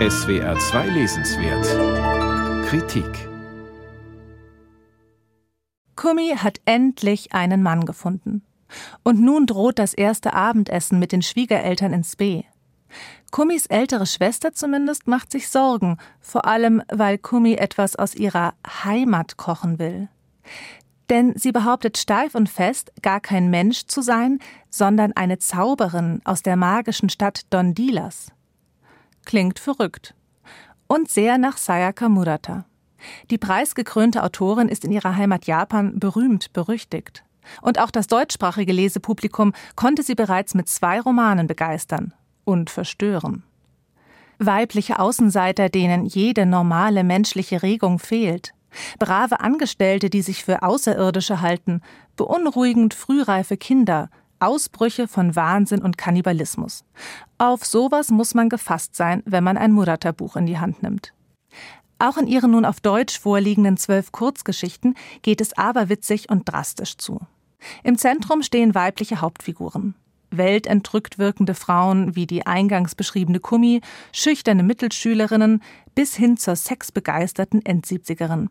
SWR 2 Lesenswert Kritik Kumi hat endlich einen Mann gefunden. Und nun droht das erste Abendessen mit den Schwiegereltern ins B. Kumis ältere Schwester zumindest macht sich Sorgen, vor allem weil Kumi etwas aus ihrer Heimat kochen will. Denn sie behauptet steif und fest, gar kein Mensch zu sein, sondern eine Zauberin aus der magischen Stadt Dondilas. Klingt verrückt. Und sehr nach Sayaka Murata. Die preisgekrönte Autorin ist in ihrer Heimat Japan berühmt berüchtigt. Und auch das deutschsprachige Lesepublikum konnte sie bereits mit zwei Romanen begeistern und verstören. Weibliche Außenseiter, denen jede normale menschliche Regung fehlt. Brave Angestellte, die sich für Außerirdische halten, beunruhigend frühreife Kinder, Ausbrüche von Wahnsinn und Kannibalismus. Auf sowas muss man gefasst sein, wenn man ein Murata-Buch in die Hand nimmt. Auch in ihren nun auf Deutsch vorliegenden zwölf Kurzgeschichten geht es aberwitzig und drastisch zu. Im Zentrum stehen weibliche Hauptfiguren. Weltentrückt wirkende Frauen wie die eingangs beschriebene Kummi, schüchterne Mittelschülerinnen bis hin zur sexbegeisterten Endsiebzigerin.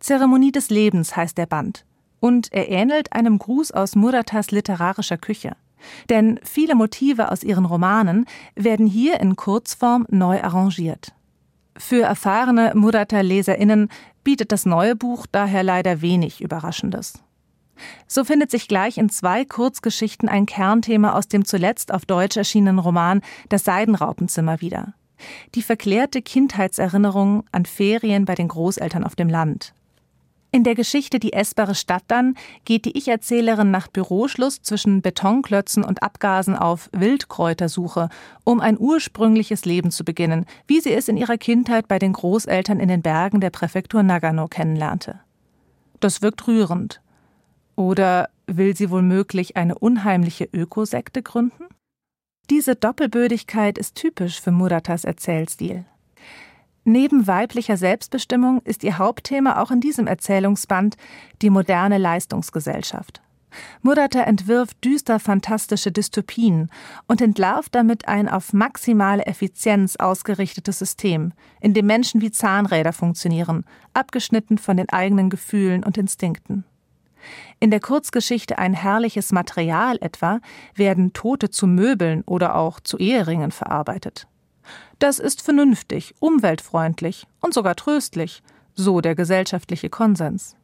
Zeremonie des Lebens heißt der Band. Und er ähnelt einem Gruß aus Muratas literarischer Küche. Denn viele Motive aus ihren Romanen werden hier in Kurzform neu arrangiert. Für erfahrene Murata-LeserInnen bietet das neue Buch daher leider wenig Überraschendes. So findet sich gleich in zwei Kurzgeschichten ein Kernthema aus dem zuletzt auf Deutsch erschienenen Roman Das Seidenraupenzimmer wieder. Die verklärte Kindheitserinnerung an Ferien bei den Großeltern auf dem Land. In der Geschichte Die essbare Stadt dann geht die Ich-Erzählerin nach Büroschluss zwischen Betonklötzen und Abgasen auf Wildkräutersuche, um ein ursprüngliches Leben zu beginnen, wie sie es in ihrer Kindheit bei den Großeltern in den Bergen der Präfektur Nagano kennenlernte. Das wirkt rührend. Oder will sie womöglich eine unheimliche Ökosekte gründen? Diese Doppelbödigkeit ist typisch für Muratas Erzählstil. Neben weiblicher Selbstbestimmung ist ihr Hauptthema auch in diesem Erzählungsband die moderne Leistungsgesellschaft. Murata entwirft düster fantastische Dystopien und entlarvt damit ein auf maximale Effizienz ausgerichtetes System, in dem Menschen wie Zahnräder funktionieren, abgeschnitten von den eigenen Gefühlen und Instinkten. In der Kurzgeschichte Ein herrliches Material etwa werden Tote zu Möbeln oder auch zu Eheringen verarbeitet. Das ist vernünftig, umweltfreundlich und sogar tröstlich, so der gesellschaftliche Konsens.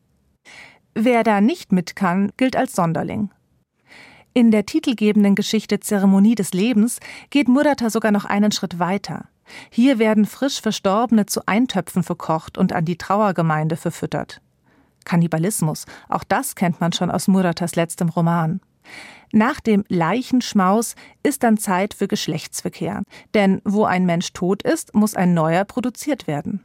Wer da nicht mit kann, gilt als Sonderling. In der titelgebenden Geschichte Zeremonie des Lebens geht Murata sogar noch einen Schritt weiter. Hier werden frisch Verstorbene zu Eintöpfen verkocht und an die Trauergemeinde verfüttert. Kannibalismus, auch das kennt man schon aus Muratas letztem Roman. Nach dem Leichenschmaus ist dann Zeit für Geschlechtsverkehr. Denn wo ein Mensch tot ist, muss ein neuer produziert werden.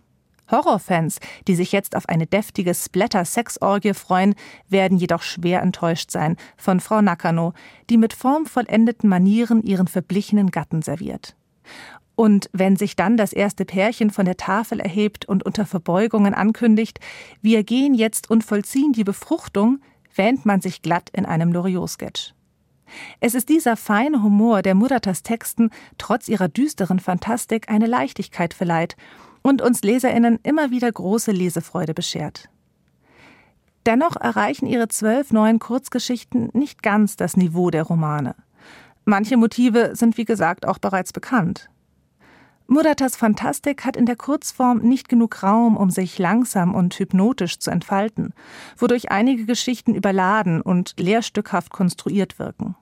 Horrorfans, die sich jetzt auf eine deftige Splatter-Sexorgie freuen, werden jedoch schwer enttäuscht sein von Frau Nakano, die mit formvollendeten Manieren ihren verblichenen Gatten serviert. Und wenn sich dann das erste Pärchen von der Tafel erhebt und unter Verbeugungen ankündigt, wir gehen jetzt und vollziehen die Befruchtung, wähnt man sich glatt in einem Loriot-Sketch. Es ist dieser feine Humor, der Muratas Texten trotz ihrer düsteren Fantastik eine Leichtigkeit verleiht und uns LeserInnen immer wieder große Lesefreude beschert. Dennoch erreichen ihre zwölf neuen Kurzgeschichten nicht ganz das Niveau der Romane. Manche Motive sind wie gesagt auch bereits bekannt. Muratas Fantastik hat in der Kurzform nicht genug Raum, um sich langsam und hypnotisch zu entfalten, wodurch einige Geschichten überladen und lehrstückhaft konstruiert wirken.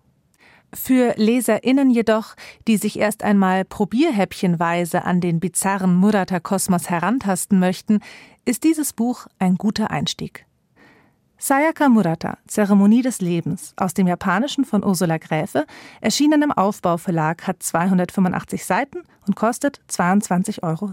Für LeserInnen jedoch, die sich erst einmal probierhäppchenweise an den bizarren Murata-Kosmos herantasten möchten, ist dieses Buch ein guter Einstieg. Sayaka Murata, Zeremonie des Lebens, aus dem Japanischen von Ursula Gräfe, erschienen im Aufbauverlag, hat 285 Seiten und kostet 22,70 Euro.